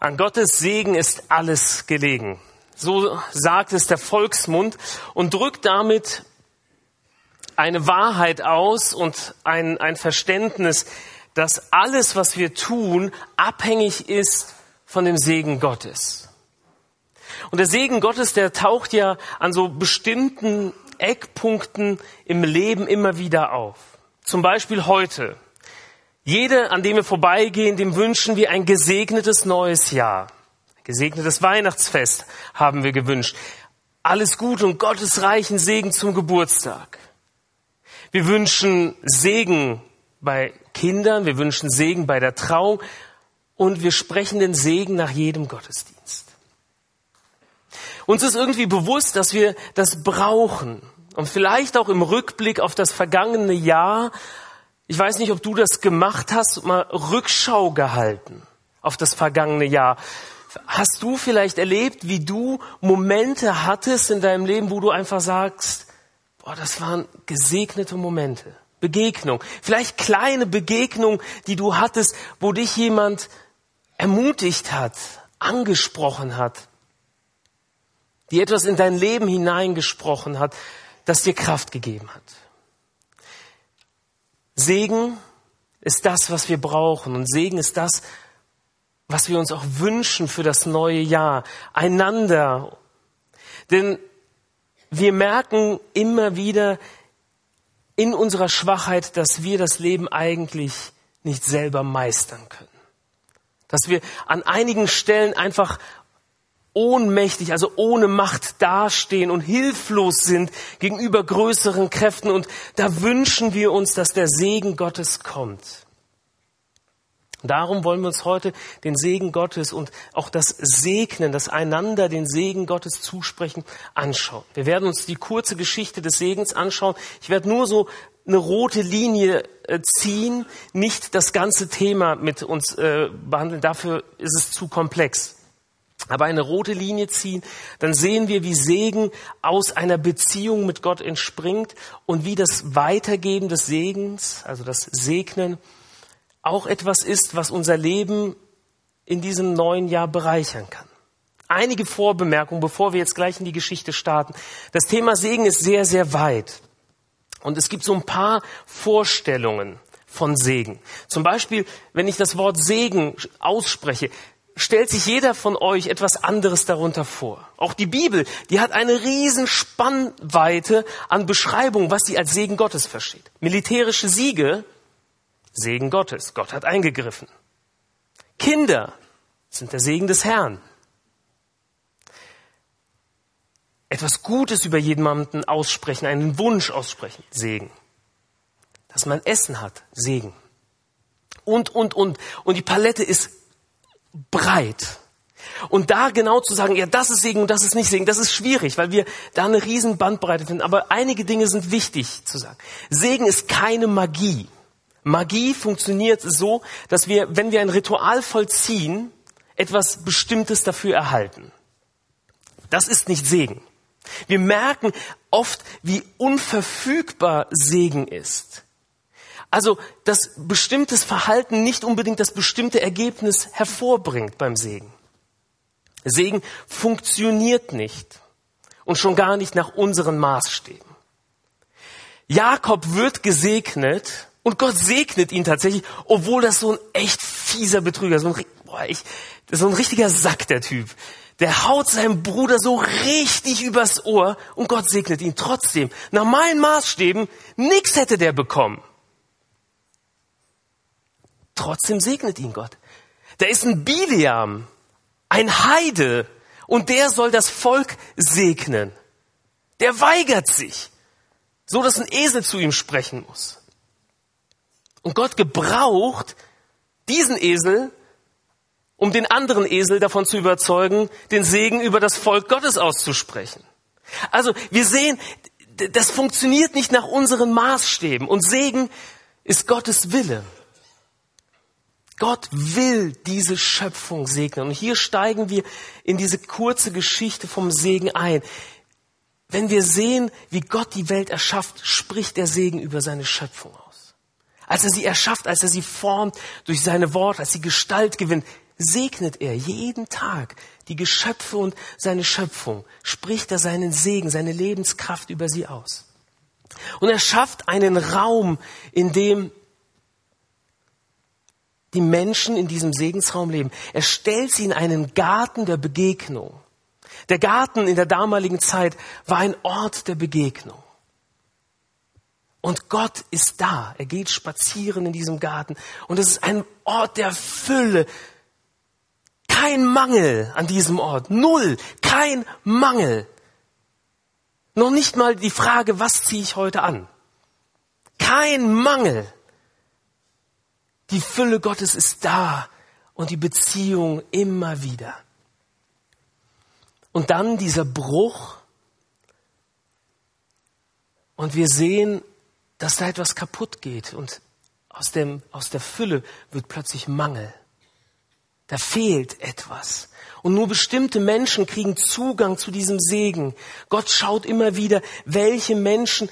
An Gottes Segen ist alles gelegen. So sagt es der Volksmund und drückt damit eine Wahrheit aus und ein, ein Verständnis, dass alles, was wir tun, abhängig ist von dem Segen Gottes. Und der Segen Gottes, der taucht ja an so bestimmten Eckpunkten im Leben immer wieder auf. Zum Beispiel heute. Jede, an dem wir vorbeigehen, dem wünschen wir ein gesegnetes neues Jahr. Gesegnetes Weihnachtsfest haben wir gewünscht. Alles Gute und Gottes reichen Segen zum Geburtstag. Wir wünschen Segen bei Kindern, wir wünschen Segen bei der Trauung und wir sprechen den Segen nach jedem Gottesdienst. Uns ist irgendwie bewusst, dass wir das brauchen und vielleicht auch im Rückblick auf das vergangene Jahr ich weiß nicht, ob du das gemacht hast, mal Rückschau gehalten auf das vergangene Jahr. Hast du vielleicht erlebt, wie du Momente hattest in deinem Leben, wo du einfach sagst, boah, das waren gesegnete Momente, Begegnung, vielleicht kleine Begegnungen, die du hattest, wo dich jemand ermutigt hat, angesprochen hat, die etwas in dein Leben hineingesprochen hat, das dir Kraft gegeben hat. Segen ist das, was wir brauchen. Und Segen ist das, was wir uns auch wünschen für das neue Jahr. Einander. Denn wir merken immer wieder in unserer Schwachheit, dass wir das Leben eigentlich nicht selber meistern können. Dass wir an einigen Stellen einfach ohnmächtig, also ohne Macht dastehen und hilflos sind gegenüber größeren Kräften. Und da wünschen wir uns, dass der Segen Gottes kommt. Darum wollen wir uns heute den Segen Gottes und auch das Segnen, das einander den Segen Gottes zusprechen, anschauen. Wir werden uns die kurze Geschichte des Segens anschauen. Ich werde nur so eine rote Linie äh, ziehen, nicht das ganze Thema mit uns äh, behandeln. Dafür ist es zu komplex aber eine rote Linie ziehen, dann sehen wir, wie Segen aus einer Beziehung mit Gott entspringt und wie das Weitergeben des Segens, also das Segnen, auch etwas ist, was unser Leben in diesem neuen Jahr bereichern kann. Einige Vorbemerkungen, bevor wir jetzt gleich in die Geschichte starten. Das Thema Segen ist sehr, sehr weit. Und es gibt so ein paar Vorstellungen von Segen. Zum Beispiel, wenn ich das Wort Segen ausspreche, stellt sich jeder von euch etwas anderes darunter vor. Auch die Bibel, die hat eine riesen Spannweite an Beschreibungen, was sie als Segen Gottes versteht. Militärische Siege, Segen Gottes. Gott hat eingegriffen. Kinder sind der Segen des Herrn. Etwas Gutes über jemanden aussprechen, einen Wunsch aussprechen, Segen. Dass man Essen hat, Segen. Und, und, und. Und die Palette ist breit. Und da genau zu sagen, ja, das ist Segen und das ist nicht Segen, das ist schwierig, weil wir da eine riesen Bandbreite finden. Aber einige Dinge sind wichtig zu sagen. Segen ist keine Magie. Magie funktioniert so, dass wir, wenn wir ein Ritual vollziehen, etwas Bestimmtes dafür erhalten. Das ist nicht Segen. Wir merken oft, wie unverfügbar Segen ist. Also, dass bestimmtes Verhalten nicht unbedingt das bestimmte Ergebnis hervorbringt beim Segen. Segen funktioniert nicht und schon gar nicht nach unseren Maßstäben. Jakob wird gesegnet und Gott segnet ihn tatsächlich, obwohl das so ein echt fieser Betrüger, so ein, boah, ich, so ein richtiger Sack, der Typ. Der haut seinem Bruder so richtig übers Ohr und Gott segnet ihn trotzdem. Nach meinen Maßstäben, nix hätte der bekommen. Trotzdem segnet ihn Gott. Da ist ein Biliam, ein Heide, und der soll das Volk segnen. Der weigert sich, so dass ein Esel zu ihm sprechen muss. Und Gott gebraucht diesen Esel, um den anderen Esel davon zu überzeugen, den Segen über das Volk Gottes auszusprechen. Also wir sehen, das funktioniert nicht nach unseren Maßstäben und Segen ist Gottes Wille. Gott will diese Schöpfung segnen. Und hier steigen wir in diese kurze Geschichte vom Segen ein. Wenn wir sehen, wie Gott die Welt erschafft, spricht der Segen über seine Schöpfung aus. Als er sie erschafft, als er sie formt durch seine Worte, als sie Gestalt gewinnt, segnet er jeden Tag die Geschöpfe und seine Schöpfung, spricht er seinen Segen, seine Lebenskraft über sie aus. Und er schafft einen Raum, in dem die Menschen in diesem Segensraum leben. Er stellt sie in einen Garten der Begegnung. Der Garten in der damaligen Zeit war ein Ort der Begegnung. Und Gott ist da. Er geht spazieren in diesem Garten. Und es ist ein Ort der Fülle. Kein Mangel an diesem Ort. Null. Kein Mangel. Noch nicht mal die Frage, was ziehe ich heute an? Kein Mangel. Die Fülle Gottes ist da und die Beziehung immer wieder. Und dann dieser Bruch. Und wir sehen, dass da etwas kaputt geht und aus, dem, aus der Fülle wird plötzlich Mangel. Da fehlt etwas. Und nur bestimmte Menschen kriegen Zugang zu diesem Segen. Gott schaut immer wieder, welche Menschen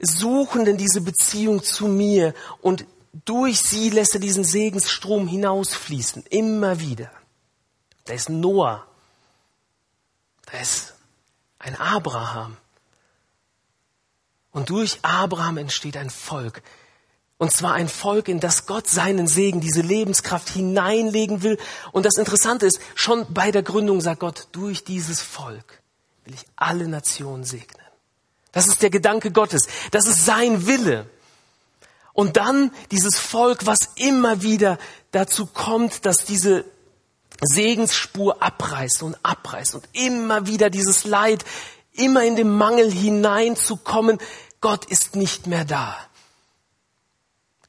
suchen denn diese Beziehung zu mir und durch sie lässt er diesen Segensstrom hinausfließen. Immer wieder. Da ist Noah. Da ist ein Abraham. Und durch Abraham entsteht ein Volk. Und zwar ein Volk, in das Gott seinen Segen, diese Lebenskraft hineinlegen will. Und das Interessante ist, schon bei der Gründung sagt Gott, durch dieses Volk will ich alle Nationen segnen. Das ist der Gedanke Gottes. Das ist sein Wille. Und dann dieses Volk, was immer wieder dazu kommt, dass diese Segensspur abreißt und abreißt und immer wieder dieses Leid immer in den Mangel hineinzukommen. Gott ist nicht mehr da.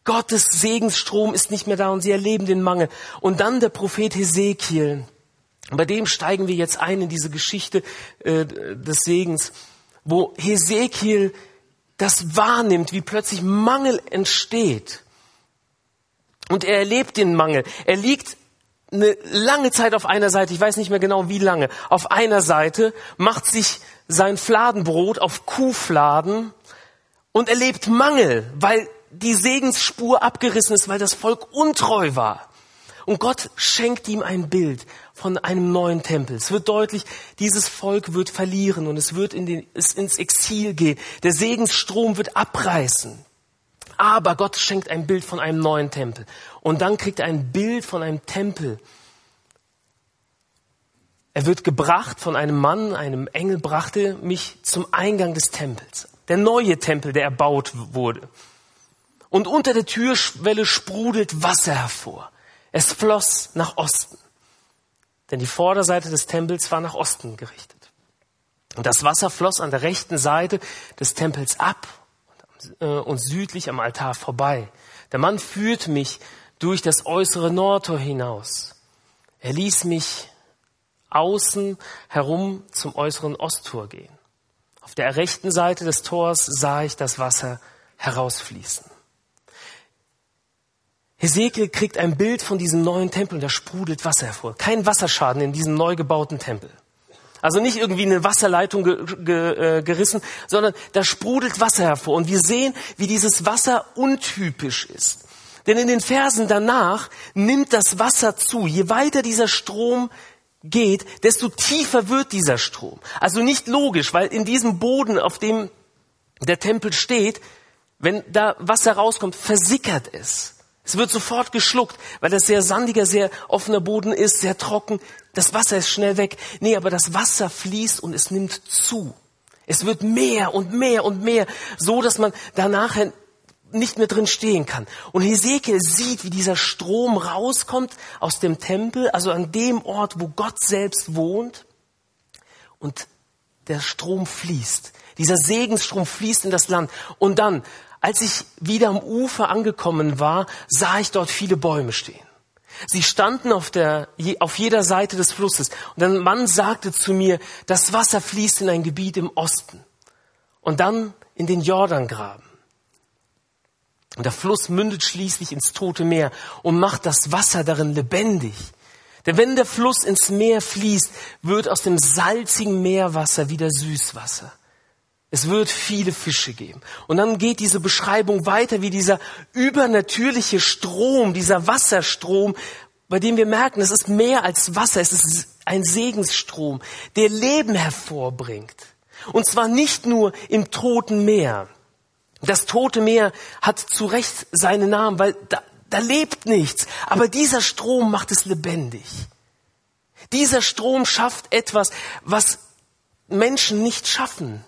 Gottes Segensstrom ist nicht mehr da und sie erleben den Mangel. Und dann der Prophet Hesekiel. Bei dem steigen wir jetzt ein in diese Geschichte äh, des Segens, wo Hesekiel das wahrnimmt, wie plötzlich Mangel entsteht. Und er erlebt den Mangel. Er liegt eine lange Zeit auf einer Seite, ich weiß nicht mehr genau wie lange, auf einer Seite, macht sich sein Fladenbrot auf Kuhfladen und erlebt Mangel, weil die Segensspur abgerissen ist, weil das Volk untreu war. Und Gott schenkt ihm ein Bild von einem neuen Tempel. Es wird deutlich, dieses Volk wird verlieren und es wird in den, es ins Exil gehen. Der Segensstrom wird abreißen. Aber Gott schenkt ein Bild von einem neuen Tempel. Und dann kriegt er ein Bild von einem Tempel. Er wird gebracht von einem Mann, einem Engel brachte mich zum Eingang des Tempels. Der neue Tempel, der erbaut wurde. Und unter der Türschwelle sprudelt Wasser hervor. Es floss nach Osten. Denn die Vorderseite des Tempels war nach Osten gerichtet. Und das Wasser floss an der rechten Seite des Tempels ab äh, und südlich am Altar vorbei. Der Mann führte mich durch das äußere Nordtor hinaus. Er ließ mich außen herum zum äußeren Osttor gehen. Auf der rechten Seite des Tors sah ich das Wasser herausfließen. Hesekiel kriegt ein Bild von diesem neuen Tempel und da sprudelt Wasser hervor. Kein Wasserschaden in diesem neu gebauten Tempel. Also nicht irgendwie eine Wasserleitung ge, ge, äh, gerissen, sondern da sprudelt Wasser hervor. Und wir sehen, wie dieses Wasser untypisch ist. Denn in den Versen danach nimmt das Wasser zu. Je weiter dieser Strom geht, desto tiefer wird dieser Strom. Also nicht logisch, weil in diesem Boden, auf dem der Tempel steht, wenn da Wasser rauskommt, versickert es. Es wird sofort geschluckt, weil das sehr sandiger, sehr offener Boden ist, sehr trocken. Das Wasser ist schnell weg. Nee, aber das Wasser fließt und es nimmt zu. Es wird mehr und mehr und mehr, so dass man danach nicht mehr drin stehen kann. Und Hesekiel sieht, wie dieser Strom rauskommt aus dem Tempel, also an dem Ort, wo Gott selbst wohnt. Und der Strom fließt. Dieser Segensstrom fließt in das Land. Und dann als ich wieder am Ufer angekommen war, sah ich dort viele Bäume stehen. Sie standen auf, der, auf jeder Seite des Flusses. Und ein Mann sagte zu mir, das Wasser fließt in ein Gebiet im Osten und dann in den Jordangraben. Und der Fluss mündet schließlich ins Tote Meer und macht das Wasser darin lebendig. Denn wenn der Fluss ins Meer fließt, wird aus dem salzigen Meerwasser wieder Süßwasser. Es wird viele Fische geben. Und dann geht diese Beschreibung weiter, wie dieser übernatürliche Strom, dieser Wasserstrom bei dem wir merken, es ist mehr als Wasser, es ist ein Segensstrom, der Leben hervorbringt. Und zwar nicht nur im toten Meer. Das tote Meer hat zu Recht seinen Namen, weil da, da lebt nichts. Aber dieser Strom macht es lebendig. Dieser Strom schafft etwas, was Menschen nicht schaffen.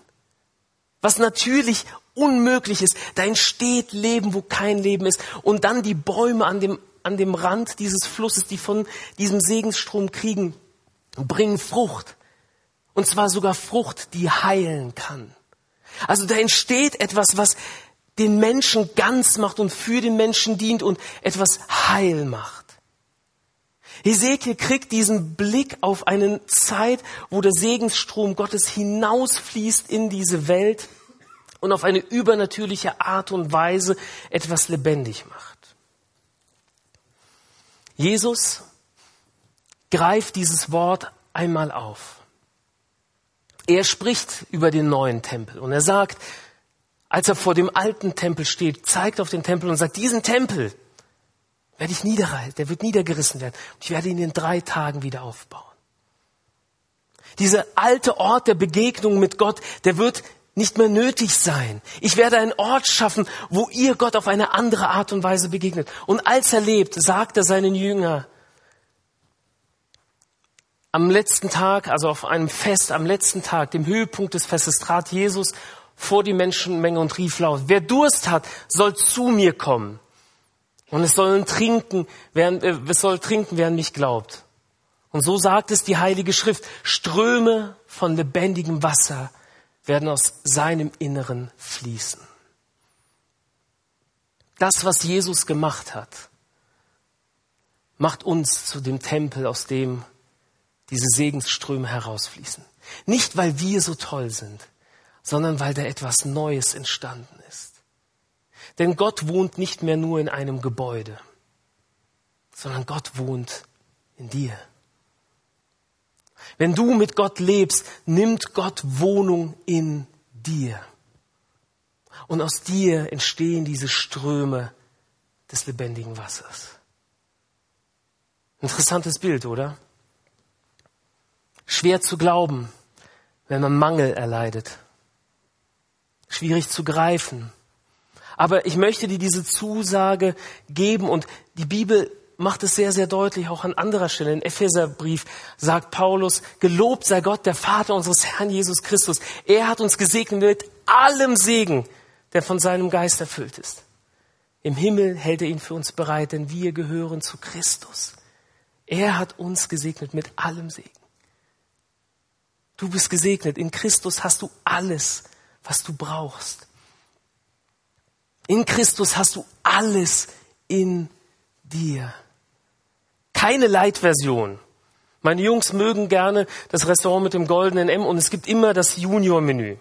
Was natürlich unmöglich ist. Da entsteht Leben, wo kein Leben ist. Und dann die Bäume an dem, an dem Rand dieses Flusses, die von diesem Segensstrom kriegen, bringen Frucht. Und zwar sogar Frucht, die heilen kann. Also da entsteht etwas, was den Menschen ganz macht und für den Menschen dient und etwas heil macht. Hesekiel kriegt diesen Blick auf eine Zeit, wo der Segensstrom Gottes hinausfließt in diese Welt und auf eine übernatürliche Art und Weise etwas lebendig macht. Jesus greift dieses Wort einmal auf. Er spricht über den neuen Tempel und er sagt, als er vor dem alten Tempel steht, zeigt auf den Tempel und sagt, diesen Tempel werde ich niederreißen, der wird niedergerissen werden und ich werde ihn in drei Tagen wieder aufbauen. Dieser alte Ort der Begegnung mit Gott, der wird nicht mehr nötig sein. Ich werde einen Ort schaffen, wo ihr Gott auf eine andere Art und Weise begegnet. Und als er lebt, sagt er seinen Jünger, am letzten Tag, also auf einem Fest, am letzten Tag, dem Höhepunkt des Festes, trat Jesus vor die Menschenmenge und rief laut, wer Durst hat, soll zu mir kommen. Und es sollen trinken, während, äh, es soll trinken, wer an mich glaubt. Und so sagt es die Heilige Schrift, Ströme von lebendigem Wasser werden aus seinem Inneren fließen. Das, was Jesus gemacht hat, macht uns zu dem Tempel, aus dem diese Segensströme herausfließen. Nicht, weil wir so toll sind, sondern weil da etwas Neues entstanden. Denn Gott wohnt nicht mehr nur in einem Gebäude, sondern Gott wohnt in dir. Wenn du mit Gott lebst, nimmt Gott Wohnung in dir. Und aus dir entstehen diese Ströme des lebendigen Wassers. Interessantes Bild, oder? Schwer zu glauben, wenn man Mangel erleidet. Schwierig zu greifen. Aber ich möchte dir diese Zusage geben und die Bibel macht es sehr, sehr deutlich, auch an anderer Stelle. In Epheserbrief sagt Paulus, gelobt sei Gott, der Vater unseres Herrn Jesus Christus. Er hat uns gesegnet mit allem Segen, der von seinem Geist erfüllt ist. Im Himmel hält er ihn für uns bereit, denn wir gehören zu Christus. Er hat uns gesegnet mit allem Segen. Du bist gesegnet. In Christus hast du alles, was du brauchst. In Christus hast du alles in dir. Keine Light-Version. Meine Jungs mögen gerne das Restaurant mit dem goldenen M und es gibt immer das Junior-Menü.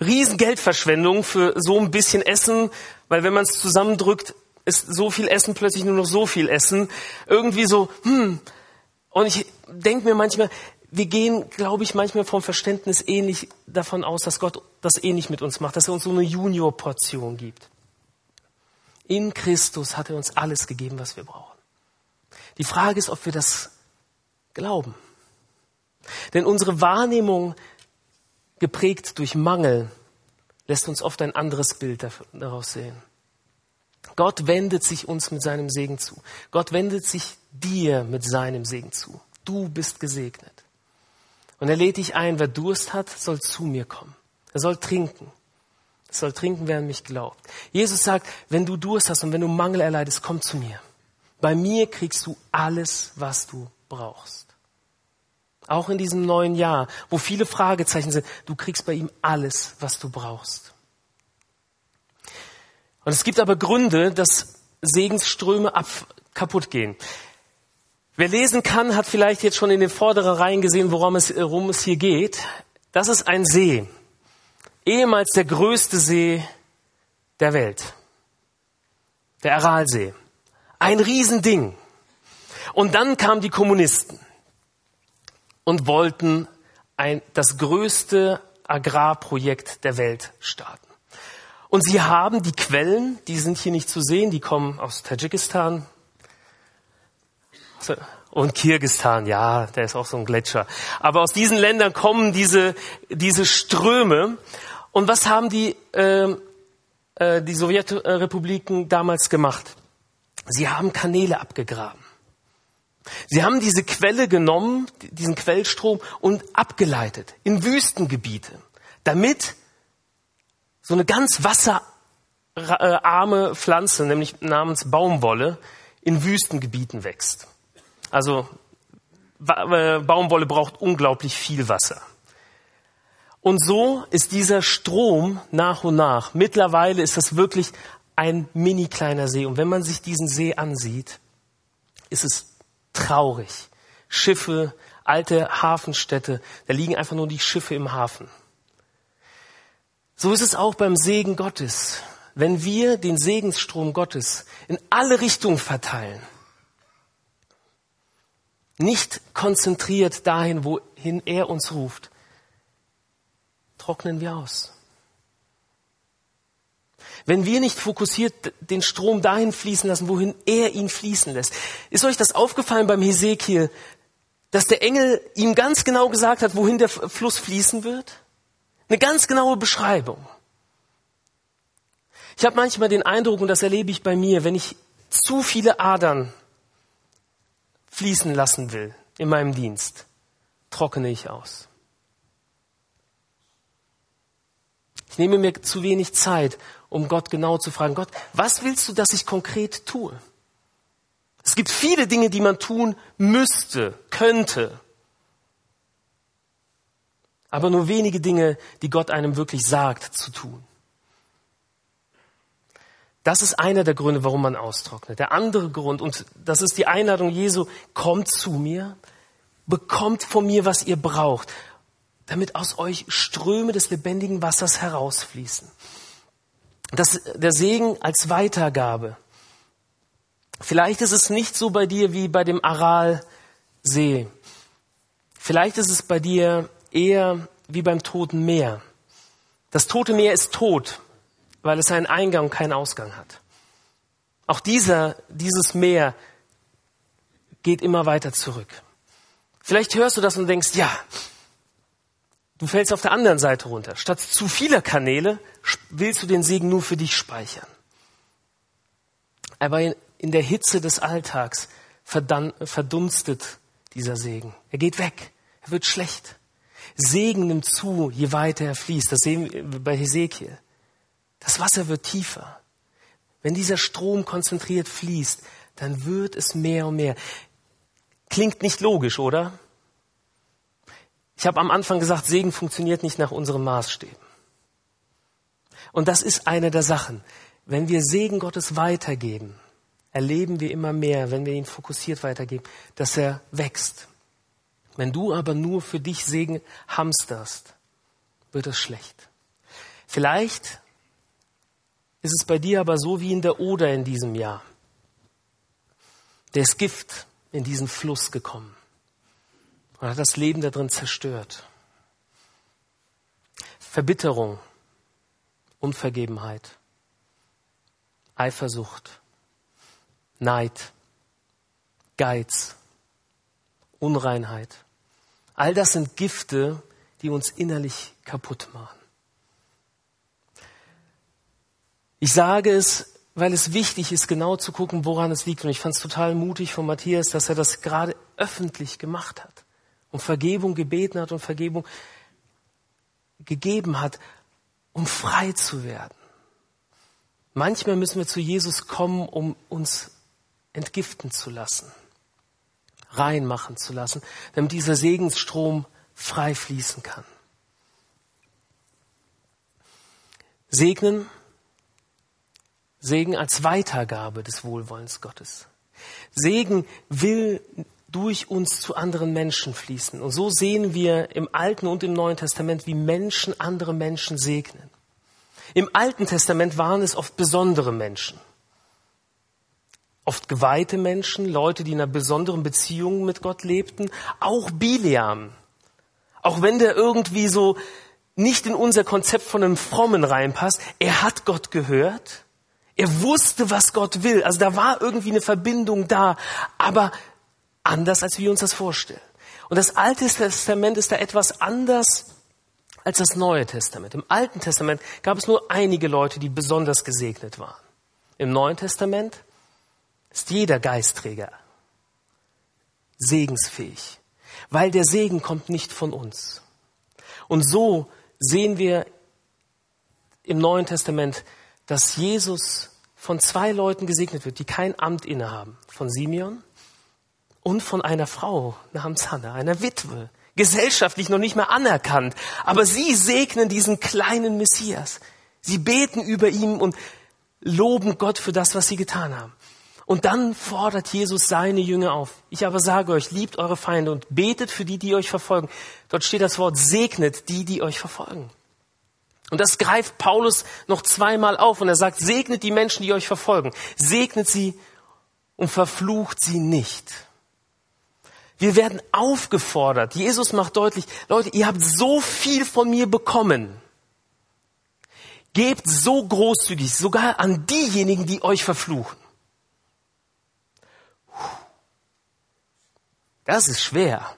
Riesengeldverschwendung für so ein bisschen Essen, weil wenn man es zusammendrückt, ist so viel Essen plötzlich nur noch so viel Essen. Irgendwie so, hm. Und ich denke mir manchmal, wir gehen, glaube ich, manchmal vom Verständnis ähnlich davon aus, dass Gott das ähnlich mit uns macht, dass er uns so eine Junior-Portion gibt. In Christus hat er uns alles gegeben, was wir brauchen. Die Frage ist, ob wir das glauben. Denn unsere Wahrnehmung, geprägt durch Mangel, lässt uns oft ein anderes Bild daraus sehen. Gott wendet sich uns mit seinem Segen zu. Gott wendet sich dir mit seinem Segen zu. Du bist gesegnet. Und er lädt dich ein, wer Durst hat, soll zu mir kommen. Er soll trinken. Er soll trinken, wer an mich glaubt. Jesus sagt, wenn du Durst hast und wenn du Mangel erleidest, komm zu mir. Bei mir kriegst du alles, was du brauchst. Auch in diesem neuen Jahr, wo viele Fragezeichen sind, du kriegst bei ihm alles, was du brauchst. Und es gibt aber Gründe, dass Segensströme ab, kaputt gehen. Wer lesen kann, hat vielleicht jetzt schon in den vorderen Reihen gesehen, worum es, worum es hier geht. Das ist ein See. Ehemals der größte See der Welt. Der Aralsee. Ein Riesending. Und dann kamen die Kommunisten und wollten ein, das größte Agrarprojekt der Welt starten. Und sie haben die Quellen, die sind hier nicht zu sehen, die kommen aus Tadschikistan, Und Kirgistan, ja, der ist auch so ein Gletscher. Aber aus diesen Ländern kommen diese, diese Ströme. Und was haben die, äh, äh, die Sowjetrepubliken damals gemacht? Sie haben Kanäle abgegraben. Sie haben diese Quelle genommen, diesen Quellstrom und abgeleitet in Wüstengebiete, damit so eine ganz wasserarme Pflanze, nämlich namens Baumwolle, in Wüstengebieten wächst. Also äh, Baumwolle braucht unglaublich viel Wasser. Und so ist dieser Strom nach und nach. Mittlerweile ist das wirklich ein mini kleiner See. Und wenn man sich diesen See ansieht, ist es traurig. Schiffe, alte Hafenstädte, da liegen einfach nur die Schiffe im Hafen. So ist es auch beim Segen Gottes. Wenn wir den Segensstrom Gottes in alle Richtungen verteilen, nicht konzentriert dahin, wohin er uns ruft, trocknen wir aus. Wenn wir nicht fokussiert den Strom dahin fließen lassen, wohin er ihn fließen lässt. Ist euch das aufgefallen beim Hesekiel, dass der Engel ihm ganz genau gesagt hat, wohin der Fluss fließen wird? Eine ganz genaue Beschreibung. Ich habe manchmal den Eindruck, und das erlebe ich bei mir, wenn ich zu viele Adern fließen lassen will in meinem Dienst, trockene ich aus. Ich nehme mir zu wenig Zeit, um Gott genau zu fragen, Gott, was willst du, dass ich konkret tue? Es gibt viele Dinge, die man tun müsste, könnte, aber nur wenige Dinge, die Gott einem wirklich sagt zu tun. Das ist einer der Gründe, warum man austrocknet. Der andere Grund, und das ist die Einladung Jesu, kommt zu mir, bekommt von mir, was ihr braucht, damit aus euch Ströme des lebendigen Wassers herausfließen. Das, der Segen als Weitergabe. Vielleicht ist es nicht so bei dir wie bei dem Aralsee. Vielleicht ist es bei dir eher wie beim Toten Meer. Das Tote Meer ist tot weil es einen Eingang und keinen Ausgang hat. Auch dieser, dieses Meer geht immer weiter zurück. Vielleicht hörst du das und denkst, ja, du fällst auf der anderen Seite runter. Statt zu vieler Kanäle willst du den Segen nur für dich speichern. Aber in der Hitze des Alltags verdunstet dieser Segen. Er geht weg. Er wird schlecht. Segen nimmt zu, je weiter er fließt. Das sehen wir bei Hesekiel. Das Wasser wird tiefer. Wenn dieser Strom konzentriert fließt, dann wird es mehr und mehr. Klingt nicht logisch, oder? Ich habe am Anfang gesagt, Segen funktioniert nicht nach unseren Maßstäben. Und das ist eine der Sachen. Wenn wir Segen Gottes weitergeben, erleben wir immer mehr, wenn wir ihn fokussiert weitergeben, dass er wächst. Wenn du aber nur für dich Segen hamsterst, wird es schlecht. Vielleicht ist es bei dir aber so wie in der Oder in diesem Jahr. Der ist Gift in diesen Fluss gekommen und hat das Leben da drin zerstört. Verbitterung, Unvergebenheit, Eifersucht, Neid, Geiz, Unreinheit. All das sind Gifte, die uns innerlich kaputt machen. Ich sage es, weil es wichtig ist, genau zu gucken, woran es liegt. Und ich fand es total mutig von Matthias, dass er das gerade öffentlich gemacht hat und Vergebung gebeten hat und Vergebung gegeben hat, um frei zu werden. Manchmal müssen wir zu Jesus kommen, um uns entgiften zu lassen, reinmachen zu lassen, damit dieser Segensstrom frei fließen kann. Segnen Segen als Weitergabe des Wohlwollens Gottes. Segen will durch uns zu anderen Menschen fließen. Und so sehen wir im Alten und im Neuen Testament, wie Menschen andere Menschen segnen. Im Alten Testament waren es oft besondere Menschen. Oft geweihte Menschen, Leute, die in einer besonderen Beziehung mit Gott lebten. Auch Bileam. Auch wenn der irgendwie so nicht in unser Konzept von einem Frommen reinpasst, er hat Gott gehört er wusste, was Gott will. Also da war irgendwie eine Verbindung da. Aber anders, als wir uns das vorstellen. Und das Alte Testament ist da etwas anders als das Neue Testament. Im Alten Testament gab es nur einige Leute, die besonders gesegnet waren. Im Neuen Testament ist jeder Geistträger segensfähig, weil der Segen kommt nicht von uns. Und so sehen wir im Neuen Testament, dass Jesus von zwei Leuten gesegnet wird, die kein Amt innehaben. Von Simeon und von einer Frau namens Hannah, einer Witwe, gesellschaftlich noch nicht mehr anerkannt. Aber sie segnen diesen kleinen Messias. Sie beten über ihn und loben Gott für das, was sie getan haben. Und dann fordert Jesus seine Jünger auf. Ich aber sage euch, liebt eure Feinde und betet für die, die euch verfolgen. Dort steht das Wort, segnet die, die euch verfolgen. Und das greift Paulus noch zweimal auf und er sagt, segnet die Menschen, die euch verfolgen. Segnet sie und verflucht sie nicht. Wir werden aufgefordert. Jesus macht deutlich, Leute, ihr habt so viel von mir bekommen. Gebt so großzügig, sogar an diejenigen, die euch verfluchen. Das ist schwer.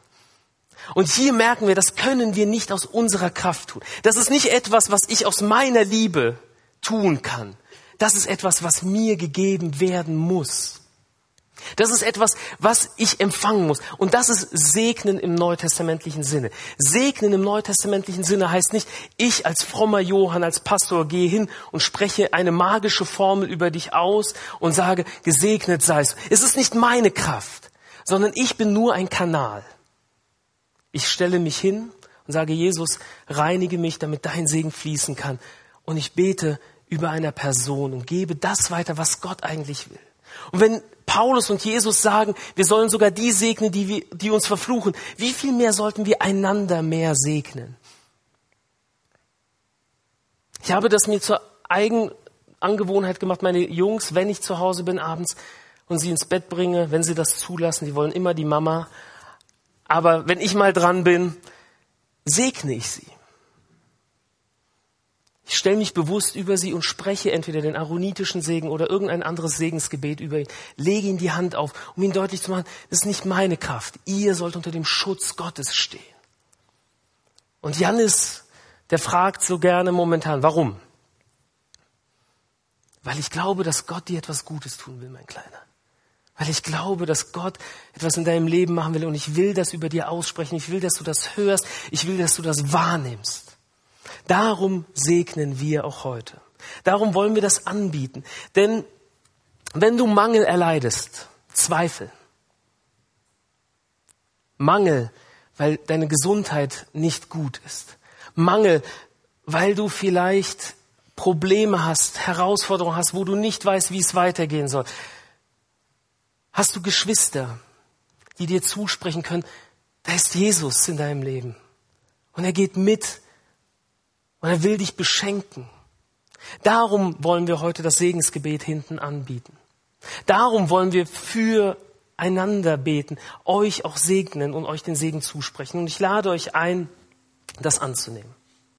Und hier merken wir, das können wir nicht aus unserer Kraft tun. Das ist nicht etwas, was ich aus meiner Liebe tun kann. Das ist etwas, was mir gegeben werden muss. Das ist etwas, was ich empfangen muss. Und das ist Segnen im neutestamentlichen Sinne. Segnen im neutestamentlichen Sinne heißt nicht, ich als frommer Johann, als Pastor gehe hin und spreche eine magische Formel über dich aus und sage, gesegnet seist. Es ist nicht meine Kraft, sondern ich bin nur ein Kanal. Ich stelle mich hin und sage, Jesus, reinige mich, damit dein Segen fließen kann. Und ich bete über einer Person und gebe das weiter, was Gott eigentlich will. Und wenn Paulus und Jesus sagen, wir sollen sogar die segnen, die, wir, die uns verfluchen, wie viel mehr sollten wir einander mehr segnen? Ich habe das mir zur Eigenangewohnheit gemacht, meine Jungs, wenn ich zu Hause bin abends und sie ins Bett bringe, wenn sie das zulassen, die wollen immer die Mama, aber wenn ich mal dran bin, segne ich sie. Ich stelle mich bewusst über sie und spreche entweder den aaronitischen Segen oder irgendein anderes Segensgebet über ihn, lege ihm die Hand auf, um ihm deutlich zu machen, das ist nicht meine Kraft. Ihr sollt unter dem Schutz Gottes stehen. Und Jannis, der fragt so gerne momentan, warum? Weil ich glaube, dass Gott dir etwas Gutes tun will, mein Kleiner. Weil ich glaube, dass Gott etwas in deinem Leben machen will und ich will das über dir aussprechen. Ich will, dass du das hörst. Ich will, dass du das wahrnimmst. Darum segnen wir auch heute. Darum wollen wir das anbieten. Denn wenn du Mangel erleidest, Zweifel, Mangel, weil deine Gesundheit nicht gut ist, Mangel, weil du vielleicht Probleme hast, Herausforderungen hast, wo du nicht weißt, wie es weitergehen soll, Hast du Geschwister, die dir zusprechen können, da ist Jesus in deinem Leben. Und er geht mit und er will dich beschenken. Darum wollen wir heute das Segensgebet hinten anbieten. Darum wollen wir für einander beten, euch auch segnen und euch den Segen zusprechen. Und ich lade euch ein, das anzunehmen.